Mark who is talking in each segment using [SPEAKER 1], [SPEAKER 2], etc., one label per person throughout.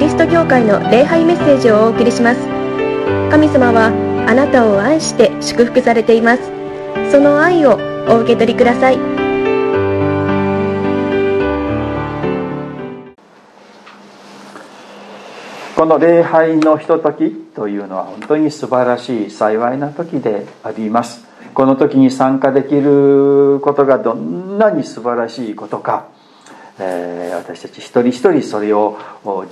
[SPEAKER 1] リスト教会の礼拝メッセージをお送りします。神様はあなたを愛して祝福されています。その愛をお受け取りください。
[SPEAKER 2] この礼拝のひとときというのは本当に素晴らしい幸いな時であります。この時に参加できることがどんなに素晴らしいことか。え、私たち一人一人それを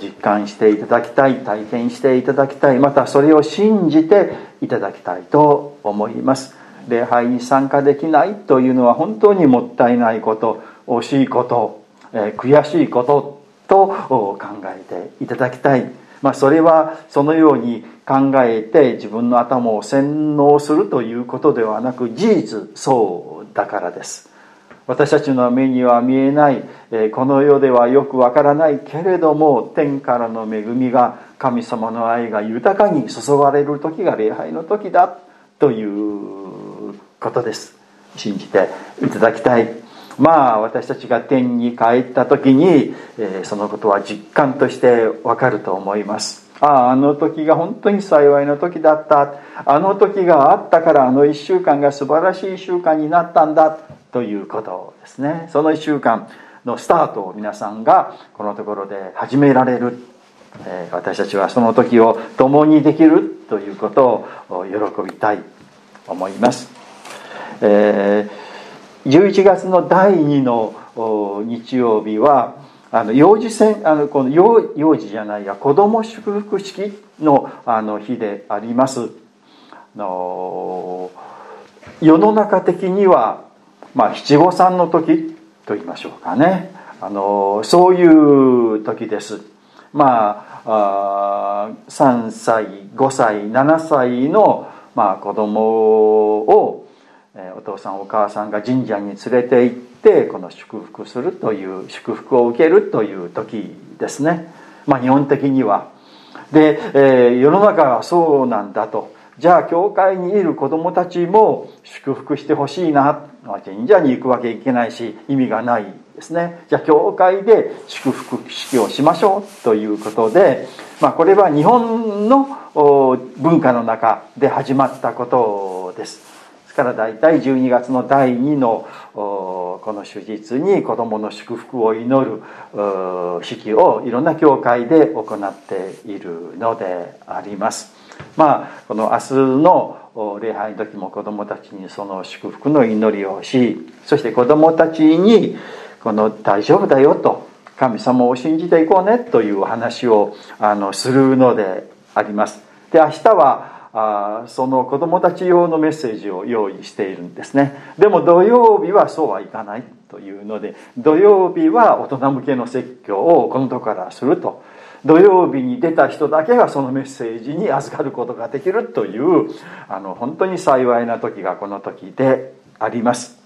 [SPEAKER 2] 実感していただきたい体験していただきたいまたそれを信じていただきたいと思います。礼拝に参加できないというのは本当にもったいないこと惜しいこと、え、悔しいことと考えていただきたい、まあ、それはそのように考えて自分の頭を洗脳するということではなく事実そうだからです。私たちの目には見えないこの世ではよくわからないけれども天からの恵みが神様の愛が豊かに注がれる時が礼拝の時だということです。信じていただきたい。まあ私たちが天に帰った時にそのことは実感としてわかると思います。あああの時が本当に幸いの時だった。あの時があったからあの1週間が素晴らしい1週間になったんだ。ということですね。その1週間のスタートを皆さんがこのところで始められる、え私たちはその時を共にできるということを喜びたい思います、えー、11月の第2の日曜日はあの幼児戦あのこの幼幼児じゃないや子ども祝福式のあの日であります。の世の中的にはまあ七五三の時と言いましょうかね。あのそういう時です。まああ3歳5歳7歳の、まあ、子供を、えお父さんお母さんが神社に連れて行ってこの祝福するという祝福を受けるという時ですね。まあ日本的には。で、えー、世の中はそうなんだと。じゃあ教会にいる子供たちも祝福してほしいな。神社に行くわけいけないし意味がないですね。じゃあ教会で祝福式をしましょうということで、まあ、これは日本の文化の中で始まったことです。ですから大体12月の第2のこの手術に子どもの祝福を祈る式をいろんな教会で行っているのであります。まあこの明日の礼拝の時も子どもたちにその祝福の祈りをしそして子どもたちにこの大丈夫だよと神様を信じていこうねという話をあのするのであります。で明日はあその子どもたち用のメッセージを用意しているんですね。でも土曜日はそうはいかないというので土曜日は大人向けの説教をこのとこからすると土曜日に出た人だけがそのメッセージに預かることができるというあの本当に幸いな時がこの時であります。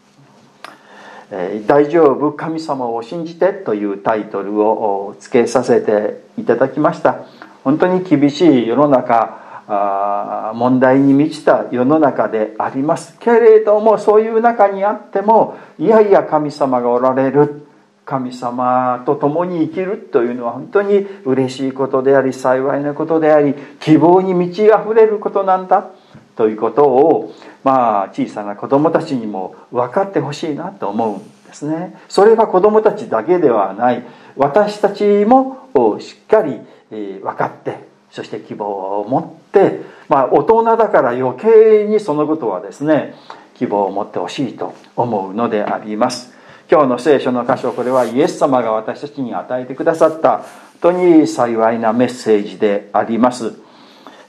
[SPEAKER 2] え、大丈夫神様を信じてというタイトルをつけさせていただきました。本当に厳しい世の中あ問題に満ちた世の中であります。けれどもそういう中にあってもいやいや神様がおられる。神様と共に生きるというのは本当に嬉しいことであり幸いなことであり希望に満ち溢れることなんだということをまあ小さな子供たちにも分かってほしいなと思うんですね。それは子供たちだけではない。私たちもしっかり分かってそして希望を持ってまあ大人だから余計にそのことはですね希望を持ってほしいと思うのであります。今日の聖書の箇所これはイエス様が私たちに与えてくださった本当に幸いなメッセージであります。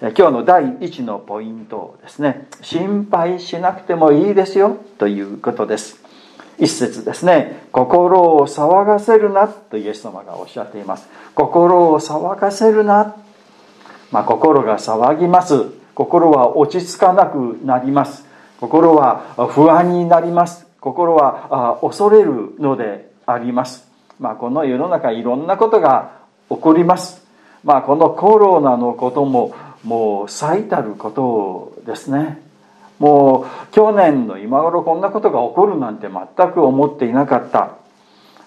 [SPEAKER 2] 今日の第1のポイントですね。心配しなくてもいいですよということです。一節ですね。心を騒がせるなとイエス様がおっしゃっています。心を騒がせるな、まあ、心が騒ぎます。心は落ち着かなくなります。心は不安になります。心は恐れるのであります。まあ、この世の中いろんなことが起こります。まあ、このコロナのことももう最たることですね。もう去年の今頃こんなことが起こるなんて全く思っていなかった。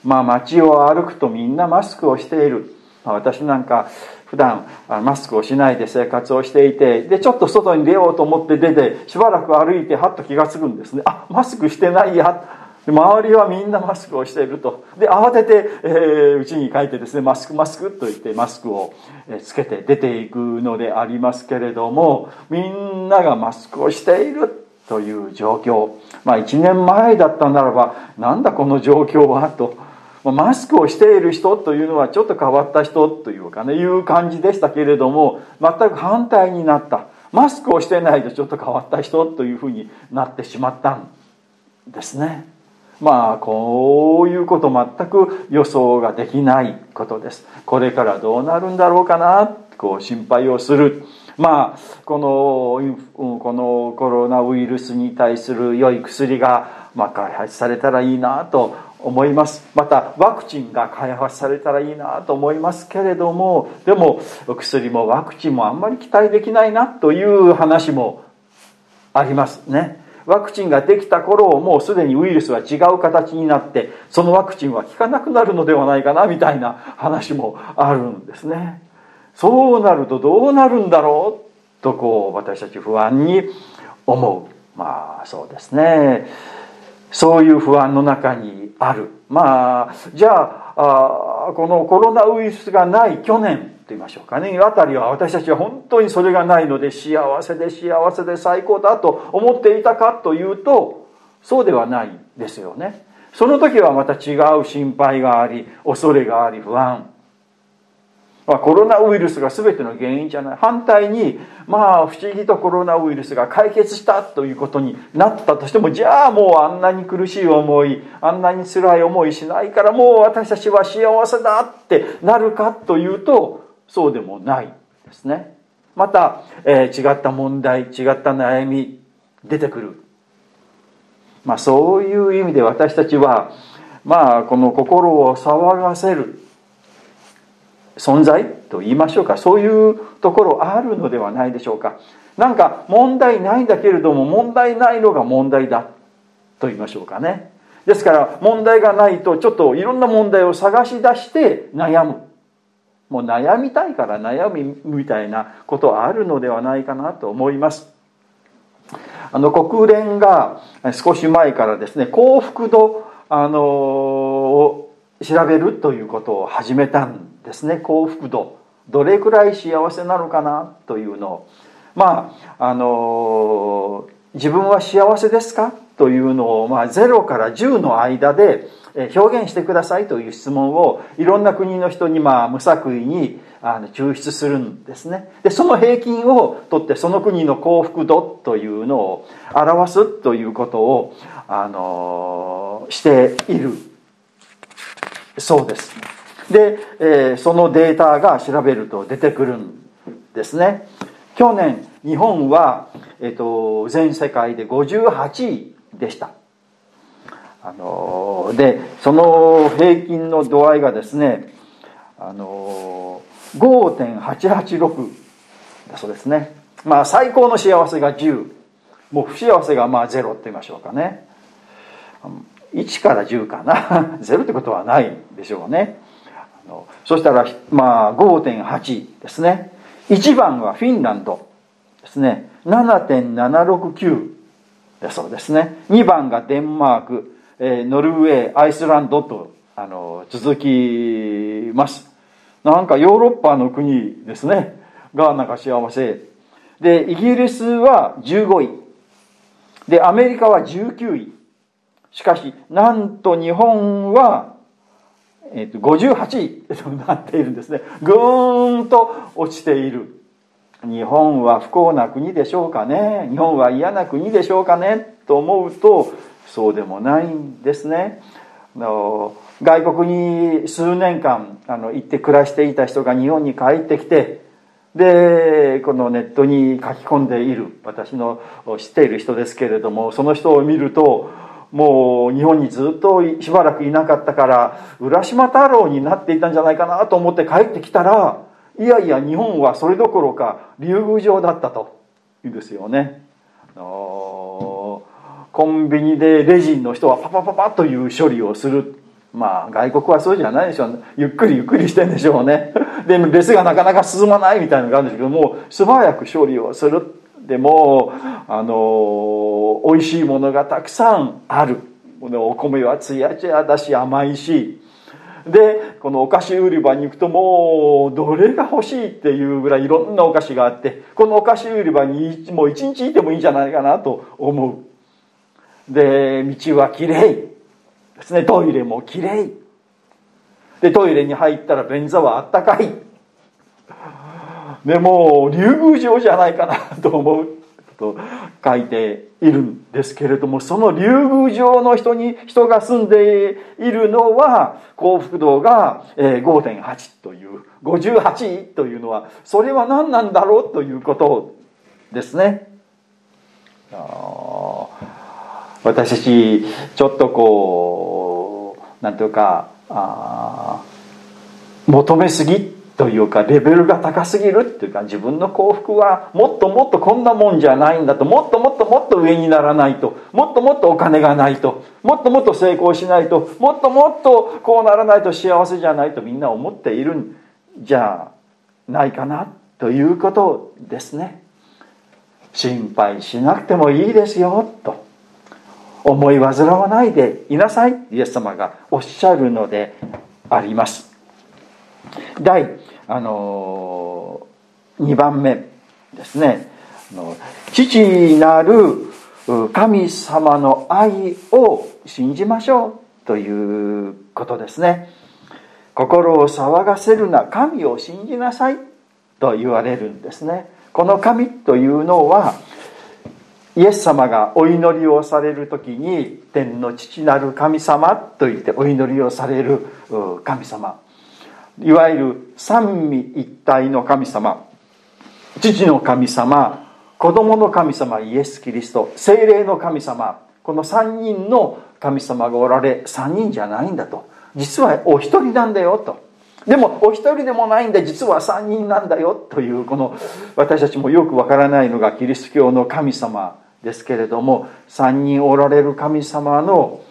[SPEAKER 2] まあ街を歩くとみんなマスクをしている。ま私なんか普段マスクをしないで生活をしていてでちょっと外に出ようと思って出てしばらく歩いてはっと気が付くんですね。あマスクしてないや。周りはみんなマスクをしていると。で慌ててうち、えー、に帰ってですねマスクマスクと言ってマスクをつけて出ていくのでありますけれどもみんながマスクをしているという状況。まあ1年前だったならばなんだこの状況はとマスクをしている人というのはちょっと変わった人というかねいう感じでしたけれども全く反対になった。マスクをしてないとちょっと変わった人というふうになってしまったんですね。まあこういうこと全く予想ができないことです。これからどうなるんだろうかなこう心配をする。まあこのこのコロナウイルスに対する良い薬が、ま、開発されたらいいなと思います。またワクチンが開発されたらいいなと思いますけれどもでも薬もワクチンもあんまり期待できないなという話もありますね。ワクチンができた頃もうすでにウイルスは違う形になってそのワクチンは効かなくなるのではないかなみたいな話もあるんですね。そうなるとどうなるんだろうとこう私たち不安に思う。まあそうですね。そういう不安の中にある。まあじゃああこのコロナウイルスがない去年と言いましょうかね。あたりは私たちは本当にそれがないので幸せで幸せで最高だと思っていたかというとそうではないですよね。その時はまた違う心配があり恐れがあり不安。まあ、コロナウイルスが全ての原因じゃない。反対にまあ不思議とコロナウイルスが解決したということになったとしてもじゃあもうあんなに苦しい思いあんなに辛い思いしないからもう私たちは幸せだってなるかというとそうでもないですね。また、えー、違った問題違った悩み出てくる。まあそういう意味で私たちはまあこの心を騒がせる。存在と言いましょうか。そういうところあるのではないでしょうか。なんか問題ないんだけれども問題ないのが問題だと言いましょうかね。ですから問題がないとちょっといろんな問題を探し出して悩む。もう悩みたいから悩みみたいなことあるのではないかなと思います。あの国連が少し前からですね幸福度あのを調べるということを始めたんですね。幸福度。どれくらい幸せなのかなというの。をまああの自分は幸せですか？というのを、まあ、0から10の間で表現してくださいという質問をいろんな国の人にまあ無作為にあの抽出するんですね。でその平均を取ってその国の幸福度というのを表すということをあのしている。そうですで、えー、そのデータが調べると出てくるんですね。去年日本は、えーと全世界で58位でした。あのでその平均の度合いがですねあの5.886だそうですね。まあ最高の幸せが10もう不幸せがまあ0って言いましょうかね。1から10かな。0ってことはないでしょうね。そしたらまあ5.8ですね。1番はフィンランドですね。7.769だそうですね。2番がデンマークえノルウェーアイスランドとあの続きます。なんかヨーロッパの国ですね。がなんか幸せ。でイギリスは15位。でアメリカは19位。しかしなんと日本は、えー、と58位となっているんですね。ぐーんと落ちている。日本は不幸な国でしょうかね。日本は嫌な国でしょうかね。と思うとそうでもないんですね。の。外国に数年間あの行って暮らしていた人が日本に帰ってきてでこのネットに書き込んでいる私の知っている人ですけれどもその人を見るともう日本にずっとしばらくいなかったから浦島太郎になっていたんじゃないかなと思って帰ってきたらいやいや日本はそれどころか竜宮城だったというんですよね。コンビニでレジンの人はパパパパという処理をする。まあ外国はそうじゃないでしょう、ね。ゆっくりゆっくりしてんでしょうね。でレスがなかなか進まないみたいなのがあるんですけども素早く処理をする。でもあの美味しいものがたくさんある。お米はつやつやだし甘いし。でこのお菓子売り場に行くともうどれが欲しいっていうぐらいいろんなお菓子があってこのお菓子売り場にもう一日いてもいいんじゃないかなと思う。で道はきれい。ですね。トイレもきれい。でトイレに入ったら便座はあったかい。でも竜宮城じゃないかなと思うと書いているんですけれどもその竜宮城の人に人が住んでいるのは幸福度が5.8という58というのはそれは何なんだろうということですね。私たちちょっとこうなんというか求めすぎというかレベルが高すぎるっていうか自分の幸福はもっともっとこんなもんじゃないんだともっともっともっと上にならないともっともっとお金がないともっともっと成功しないともっともっとこうならないと幸せじゃないとみんな思っているんじゃないかなということですね。心配しなくてもいいですよと。思い煩わないでいなさいイエス様がおっしゃるのであります。第、あの2番目ですね。父なる神様の愛を信じましょうということですね。心を騒がせるな神を信じなさいと言われるんですね。この神というのはイエス様がお祈りをされる時に天の父なる神様と言ってお祈りをされる神様。いわゆる三位一体の神様。父の神様。子供の神様。イエス・キリスト。精霊の神様。この3人の神様がおられ3人じゃないんだと。実はお一人なんだよと。でもお一人でもないんで実は3人なんだよ。というこの私たちもよくわからないのがキリスト教の神様ですけれども3人おられる神様の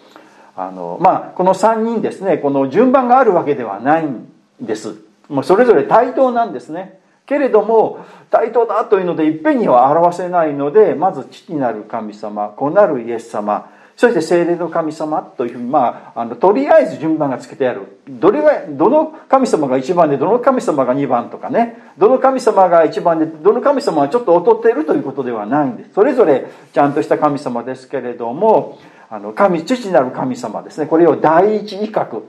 [SPEAKER 2] あのまあこの3人ですね。この順番があるわけではないんです。もうそれぞれ対等なんですね。けれども対等だというのでいっぺんには表せないのでまず父なる神様子なるイエス様そして精霊の神様というふうにまああのとりあえず順番がつけてある。どれがどの神様が1番でどの神様が2番とかね。どの神様が1番でどの神様はちょっと劣っているということではないんです。それぞれちゃんとした神様ですけれどもあの神父なる神様ですね。これを第一威嚇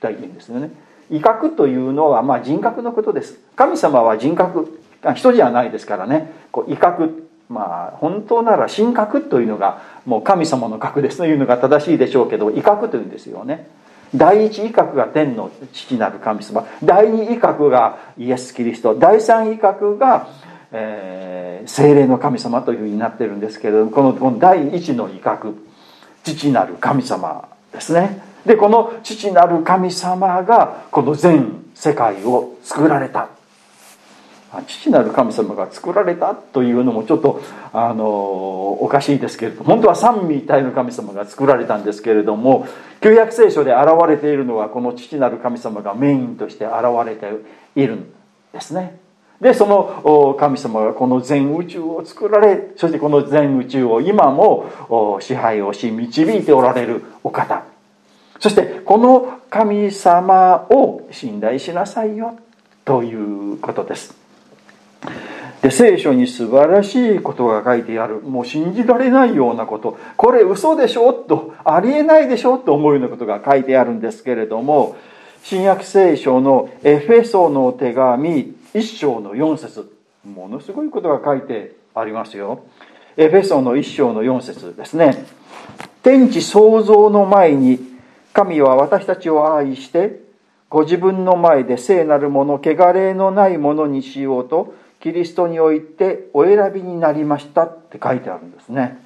[SPEAKER 2] というんですよね。威嚇というのはまあ人格のことです。神様は人格人じゃないですからね。こう威嚇まあ本当なら神格というのがもう神様の格ですというのが正しいでしょうけど威嚇というんですよね。第一威嚇が天の父なる神様。第二威嚇がイエス・キリスト。第三威嚇が、えー、精霊の神様というふうになってるんですけれどもこのこの第一の威嚇父なる神様ですね。でこの父なる神様がこの全世界を作られた。父なる神様が作られたというのもちょっとあのおかしいですけれど本当は三位一体の神様が作られたんですけれども旧約聖書で現れているのはこの父なる神様がメインとして現れているんですね。でその神様がこの全宇宙を作られそしてこの全宇宙を今も支配をし導いておられるお方。そしてこの神様を信頼しなさいよということです。で聖書に素晴らしいことが書いてあるもう信じられないようなこと。これ嘘でしょ？とありえないでしょ？と思うようなことが書いてあるんですけれども新約聖書のエフェソの手紙1章の4節。ものすごいことが書いてありますよ。エフェソの1章の4節ですね。天地創造の前に神は私たちを愛してご自分の前で聖なるもの汚れのないものにしようとキリストにおいてお選びになりましたって書いてあるんですね。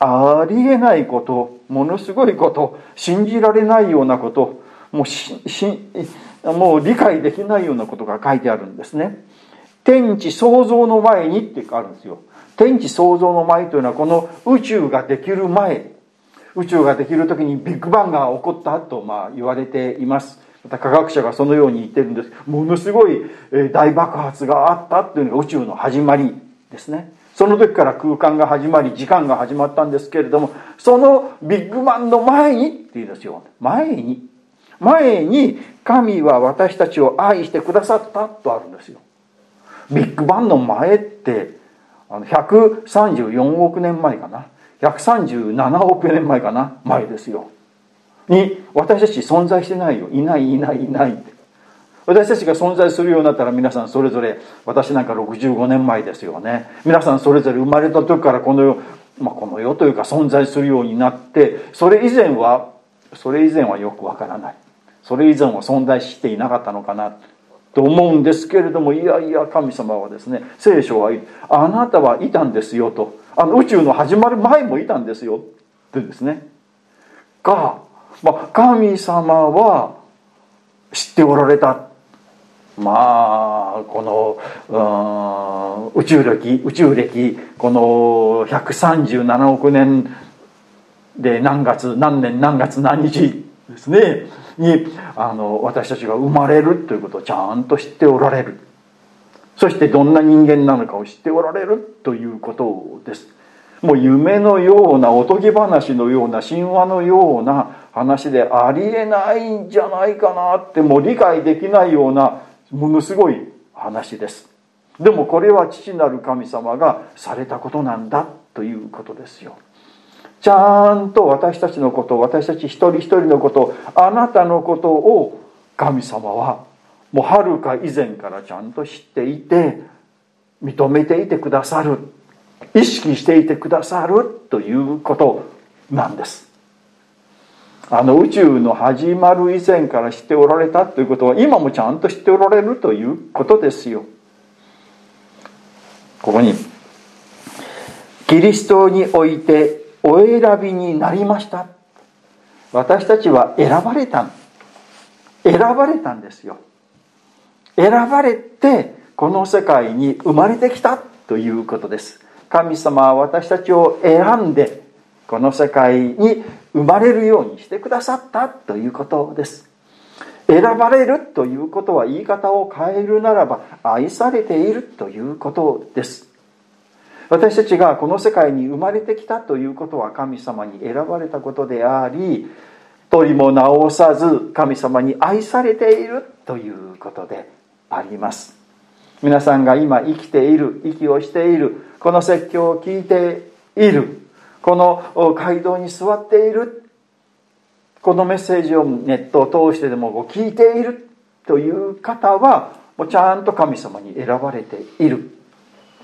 [SPEAKER 2] ありえないことものすごいこと信じられないようなこともうししもう理解できないようなことが書いてあるんですね。天地創造の前にってあるんですよ。天地創造の前というのはこの宇宙ができる前。宇宙ができる時にビッグバンが起こったとまあ言われています。また科学者がそのように言ってるんです。ものすごい大爆発があったというのが宇宙の始まりですね。その時から空間が始まり時間が始まったんですけれどもそのビッグバンの前にって言うんですよ。前に。前に神は私たちを愛してくださったとあるんですよ。ビッグバンの前ってあの134億年前かな。137億年前かな？前ですよ。に私たち存在してないよ。いないいないいないって。私たちが存在するようになったら皆さんそれぞれ私なんか65年前ですよね。皆さんそれぞれ生まれた時からこの世、まあ、この世というか存在するようになってそれ以前はそれ以前はよくわからない。それ以前は存在していなかったのかなと思うんですけれどもいやいや神様はですね聖書はあなたはいたんですよと。あの宇宙の始まる前もいたんですよ。ってですね。が、まあ、神様は知っておられた。まあこの宇宙歴宇宙歴この137億年で何月何年何月何日ですね。にあの私たちが生まれるということをちゃんと知っておられる。そしてどんな人間なのかを知っておられるということです。もう夢のようなおとぎ話のような神話のような話でありえないんじゃないかなってもう理解できないようなものすごい話です。でもこれは父なる神様がされたことなんだということですよ。ちゃんと私たちのこと私たち一人一人のことあなたのことを神様はもうはるか以前からちゃんと知っていて認めていてくださる意識していてくださるということなんです。あの宇宙の始まる以前から知っておられたということは今もちゃんと知っておられるということですよ。ここにキリストにおいてお選びになりました。私たちは選ばれた選ばれたんですよ。選ばれてこの世界に生まれてきたということです。神様は私たちを選んでこの世界に生まれるようにしてくださったということです。選ばれるということは言い方を変えるならば愛されているということです。私たちがこの世界に生まれてきたということは神様に選ばれたことであり取りも直さず神様に愛されているということで。あります。皆さんが今生きている息をしているこの説教を聞いているこの街道に座っているこのメッセージをネットを通してでも聞いているという方はもうちゃんと神様に選ばれている。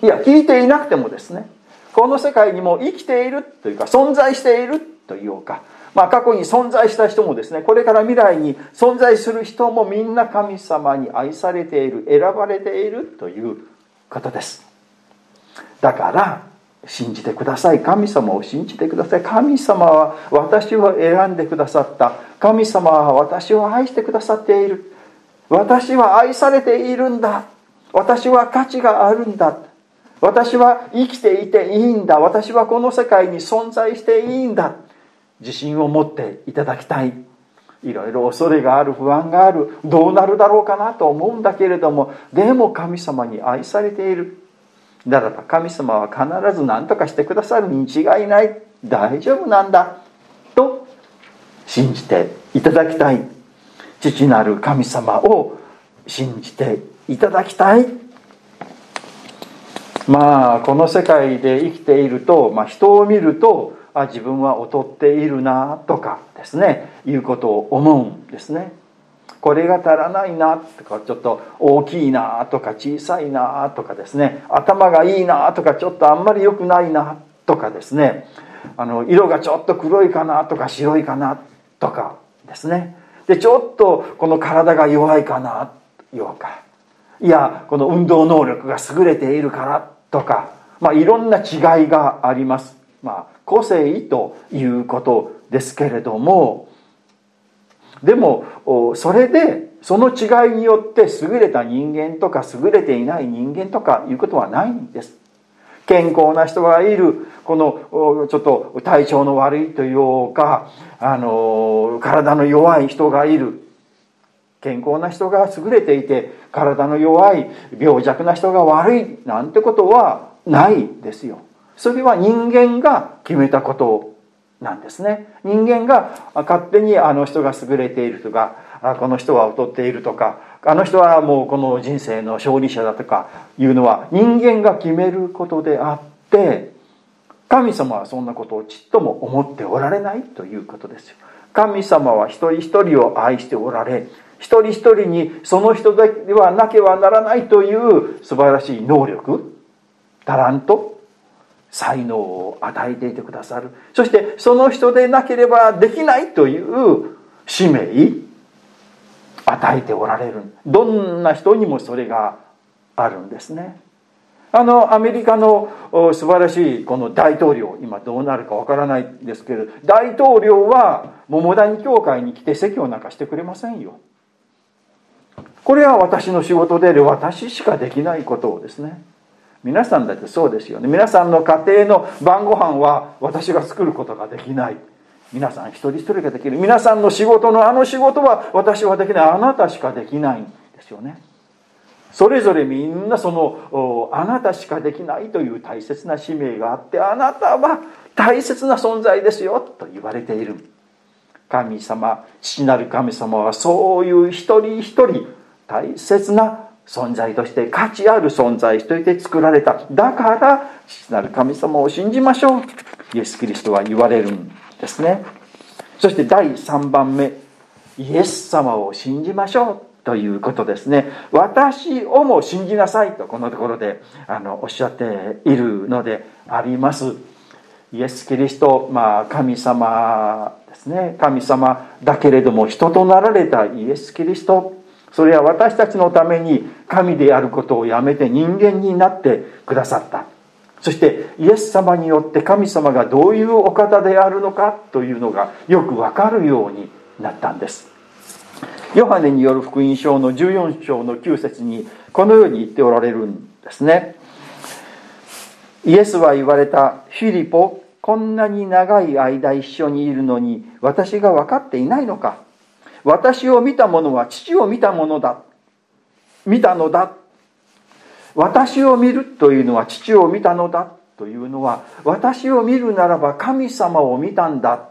[SPEAKER 2] いや聞いていなくてもですねこの世界にも生きているというか存在しているというかまあ過去に存在した人もですねこれから未来に存在する人もみんな神様に愛されている選ばれているということです。だから信じてください。神様を信じてください。神様は私を選んでくださった。神様は私を愛してくださっている。私は愛されているんだ。私は価値があるんだ。私は生きていていいんだ。私はこの世界に存在していいんだ。自信を持っていただきたい。いろいろ恐れがある不安がある。どうなるだろうかなと思うんだけれども。でも神様に愛されている。ならば神様は必ず何とかしてくださる。に違いない。大丈夫なんだ。と信じていただきたい。父なる神様を信じていただきたい。まあこの世界で生きていると、まあ、人を見るとあ自分は劣っているなとかですねいうことを思うんですね。これが足らないなとかちょっと大きいなとか小さいなとかですね。頭がいいなとかちょっとあんまり良くないなとかですね。あの色がちょっと黒いかなとか白いかなとかですね。でちょっとこの体が弱いかなようか。いやこの運動能力が優れているからとか、まあ、いろんな違いがあります、まあ、個性ということですけれどもでもそれでその違いによって優れた人間とか優れていない人間とかいうことはないんです。健康な人がいるこのちょっと体調の悪いというかあの体の弱い人がいる。健康な人が優れていて体の弱い病弱な人が悪いなんてことはないですよ。それは人間が決めたことなんですね。人間が勝手にあの人が優れているとかこの人は劣っているとかあの人はもうこの人生の勝利者だとかいうのは人間が決めることであって神様はそんなことをちっとも思っておられないということですよ。神様は一人一人を愛しておられ一人一人にその人ではなければならないという素晴らしい能力タラント才能を与えていてくださる。そしてその人でなければできないという使命与えておられる。どんな人にもそれがあるんですね。あのアメリカの素晴らしいこの大統領今どうなるかわからないですけど大統領は桃谷教会に来て説教なんかしてくれませんよ。これは私の仕事で私しかできないことをですね。皆さんだってそうですよね。皆さんの家庭の晩ご飯は私が作ることができない。皆さん一人一人ができる。皆さんの仕事のあの仕事は私はできない。あなたしかできないんですよね。それぞれみんなそのあなたしかできないという大切な使命があってあなたは大切な存在ですよと言われている。神様父なる神様はそういう一人一人大切な存在として価値ある存在として作られた。だから父なる神様を信じましょう。イエス・キリストは言われるんですね。そして第3番目イエス様を信じましょうということですね。私をも信じなさいとこのところであのおっしゃっているのであります。イエス・キリスト、まあ、神様ですね。神様だけれども人となられたイエス・キリスト。それは私たちのために神であることをやめて人間になってくださった。そしてイエス様によって神様がどういうお方であるのかというのがよくわかるようになったんです。ヨハネによる福音書の14章の9節にこのように言っておられるんですね。イエスは言われたフィリポこんなに長い間一緒にいるのに私が分かっていないのか。私を見た者は父を見たものだ。見たのだ。私を見るというのは父を見たのだというのは私を見るならば神様を見たんだ。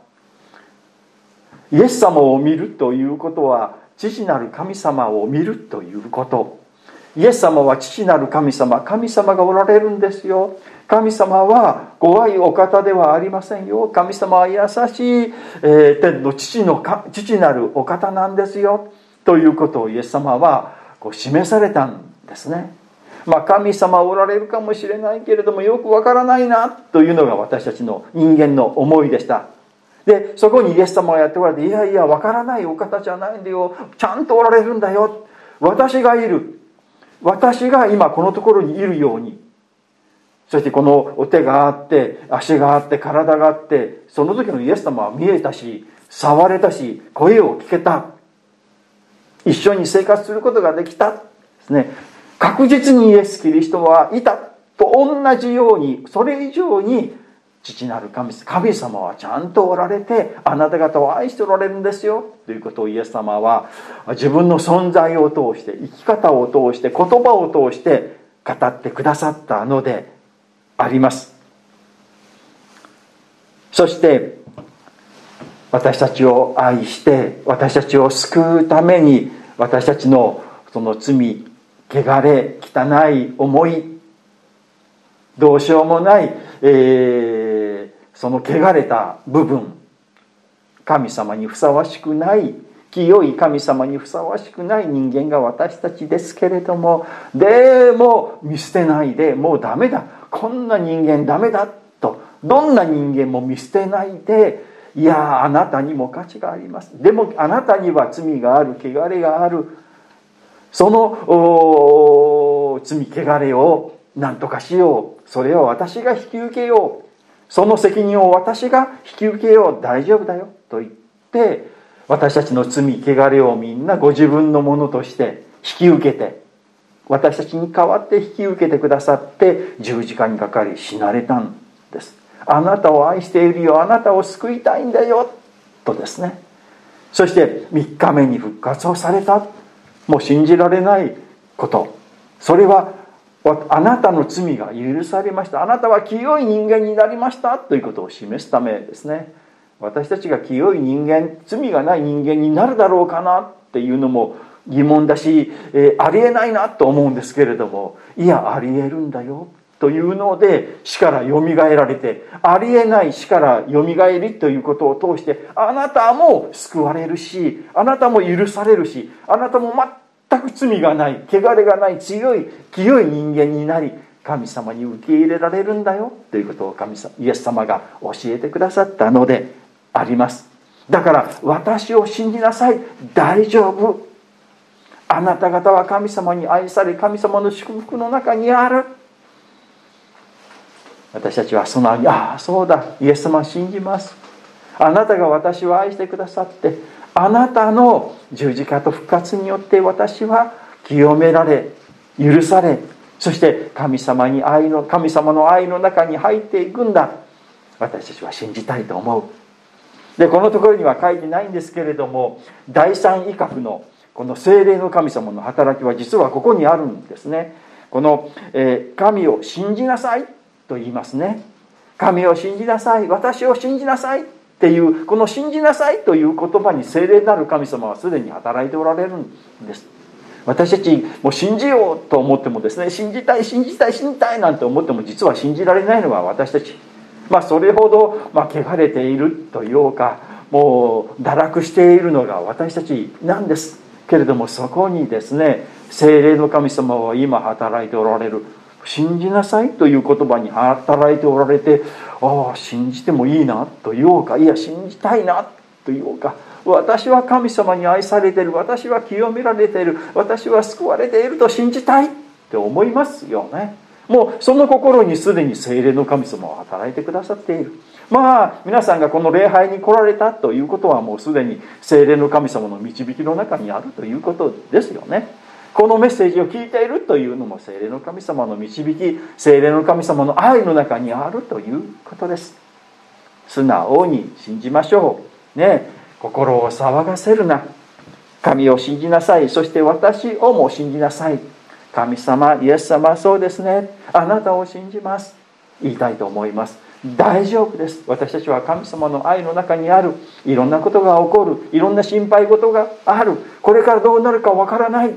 [SPEAKER 2] イエス様を見るということは父なる神様を見るということ。イエス様は父なる神様神様がおられるんですよ。神様は怖いお方ではありませんよ。神様は優しい、えー、天の父の父なるお方なんですよ。ということをイエス様はこう示されたんですね。まあ神様おられるかもしれないけれどもよくわからないなというのが私たちの人間の思いでした。でそこにイエス様がやっておられていやいやわからないお方じゃないんだよ。ちゃんとおられるんだよ。私がいる。私が今このところにいるように。そしてこのお手があって足があって体があってその時のイエス様は見えたし触れたし声を聞けた。一緒に生活することができた。ですね。確実にイエス・キリストはいた。と同じようにそれ以上に父なる神神様はちゃんとおられてあなた方を愛しておられるんですよ。ということをイエス様は自分の存在を通して生き方を通して言葉を通して語ってくださったのであります。そして私たちを愛して私たちを救うために私たちのその罪汚れ汚い思いどうしようもない、えー、その汚れた部分。神様にふさわしくない清い神様にふさわしくない人間が私たちですけれどもでも見捨てないでもうダメだ。こんな人間ダメだと。どんな人間も見捨てないでいやあなたにも価値があります。でもあなたには罪がある汚れがある。その罪汚れを何とかしよう。それを私が引き受けよう。その責任を私が引き受けよう大丈夫だよと言って私たちの罪汚れをみんなご自分のものとして引き受けて私たちに代わって引き受けてくださって十字架にかかり死なれたんです。あなたを愛しているよ。あなたを救いたいんだよ。とですね。そして3日目に復活をされた。もう信じられないこと。それはあなたの罪が許されました。あなたは清い人間になりました。ということを示すためですね。私たちが清い人間罪がない人間になるだろうかな。っていうのも疑問だし、えー、ありえないなと思うんですけれどもいやありえるんだよ。というので死からよみがえられてありえない死からよみがえりということを通してあなたも救われるしあなたも許されるしあなたも全く罪がない汚れがない強い清い人間になり神様に受け入れられるんだよということを神様イエス様が教えてくださったのであります。だから私を信じなさい。大丈夫。あなた方は神様に愛され神様の祝福の中にある。私たちはそのああそうだ。イエス様信じます。あなたが私を愛してくださってあなたの十字架と復活によって私は清められ許されそして神様に愛の神様の愛の中に入っていくんだ。私たちは信じたいと思う。でこのところには書いてないんですけれども第三威嚇のこの精霊の神様の働きは実はここにあるんですね。この、えー、神を信じなさいと言いますね。神を信じなさい。私を信じなさい。っていうこの信じなさいという言葉に精霊なる神様はすでに働いておられるんです。私たちもう信じようと思ってもですね信じたい信じたい信じたいなんて思っても実は信じられないのは私たち。まあそれほど、まあ、汚れているというかもう堕落しているのが私たちなんですけれどもそこにですね精霊の神様は今働いておられる。信じなさいという言葉に働いておられてああ信じてもいいなと言おうかいや信じたいなと言おうか私は神様に愛されている私は清められている私は救われていると信じたいって思いますよね。もうその心にすでに精霊の神様は働いてくださっている。まあ皆さんがこの礼拝に来られたということはもうすでに精霊の神様の導きの中にあるということですよね。このメッセージを聞いているというのも精霊の神様の導き精霊の神様の愛の中にあるということです。素直に信じましょう。ね。心を騒がせるな。神を信じなさい。そして私をも信じなさい。神様イエス様そうですね。あなたを信じます。言いたいと思います。大丈夫です。私たちは神様の愛の中にある。いろんなことが起こる。いろんな心配事がある。これからどうなるかわからない。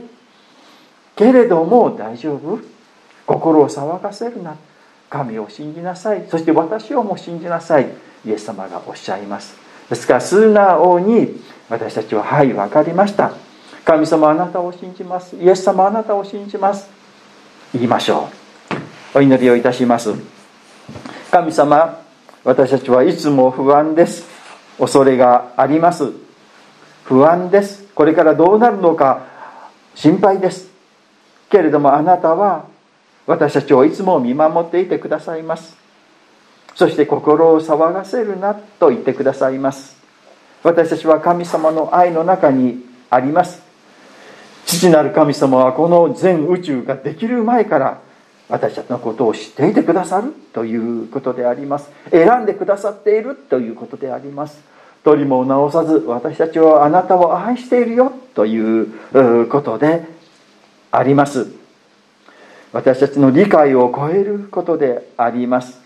[SPEAKER 2] けれども大丈夫？心を騒がせるな。神を信じなさい。そして私をも信じなさい。イエス様がおっしゃいます。ですから素直に私たちははい分かりました。神様あなたを信じます。イエス様あなたを信じます。言いましょう。お祈りをいたします。神様私たちはいつも不安です。恐れがあります。不安です。これからどうなるのか心配です。けれどもあなたは私たちをいつも見守っていてくださいます。そして心を騒がせるなと言ってくださいます。私たちは神様の愛の中にあります。父なる神様はこの全宇宙ができる前から私たちのことを知っていてくださるということであります。選んでくださっているということであります。取りも直さず私たちはあなたを愛しているよということであります。私たちの理解を超えることであります。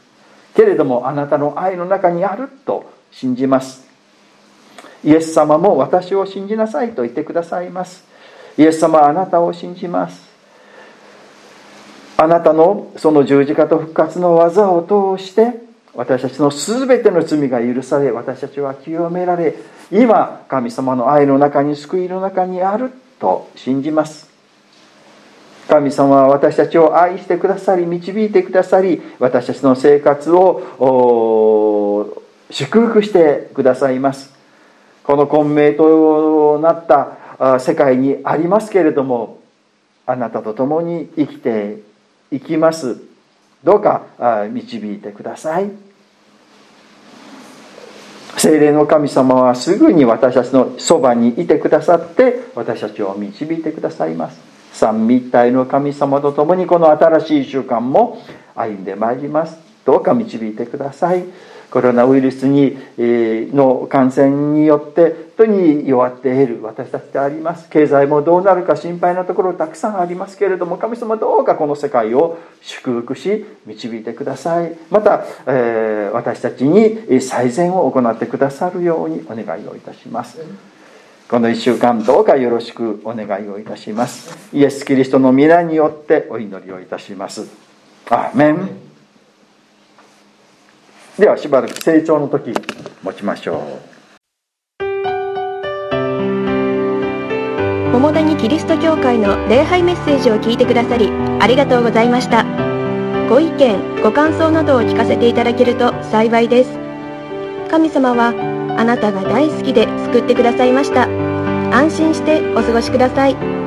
[SPEAKER 2] けれどもあなたの愛の中にあると信じます。イエス様も私を信じなさいと言ってくださいます。イエス様はあなたを信じます。あなたのその十字架と復活の技を通して私たちの全ての罪が許され私たちは清められ今神様の愛の中に救いの中にあると信じます。神様は私たちを愛してくださり導いてくださり私たちの生活を祝福してくださいます。この混迷となった世界にありますけれどもあなたと共に生きていきます。どうか導いてください。精霊の神様はすぐに私たちのそばにいてくださって私たちを導いてくださいます。三位一体の神様と共にこの新しい習慣も歩んでまいります。どうか導いてください。コロナウイルスにの感染によって本当に弱っている私たちであります。経済もどうなるか心配なところたくさんありますけれども神様どうかこの世界を祝福し導いてください。また、えー、私たちに最善を行ってくださるようにお願いをいたします。この1週間どうかよろしくお願いをいたします。イエス・キリストの皆によってお祈りをいたします。アーメン。ではしばらく成長の時持ちましょう。
[SPEAKER 1] 桃谷キリスト教会の礼拝メッセージを聞いてくださりありがとうございました。ご意見ご感想などを聞かせていただけると幸いです。神様はあなたが大好きで救ってくださいました。安心してお過ごしください。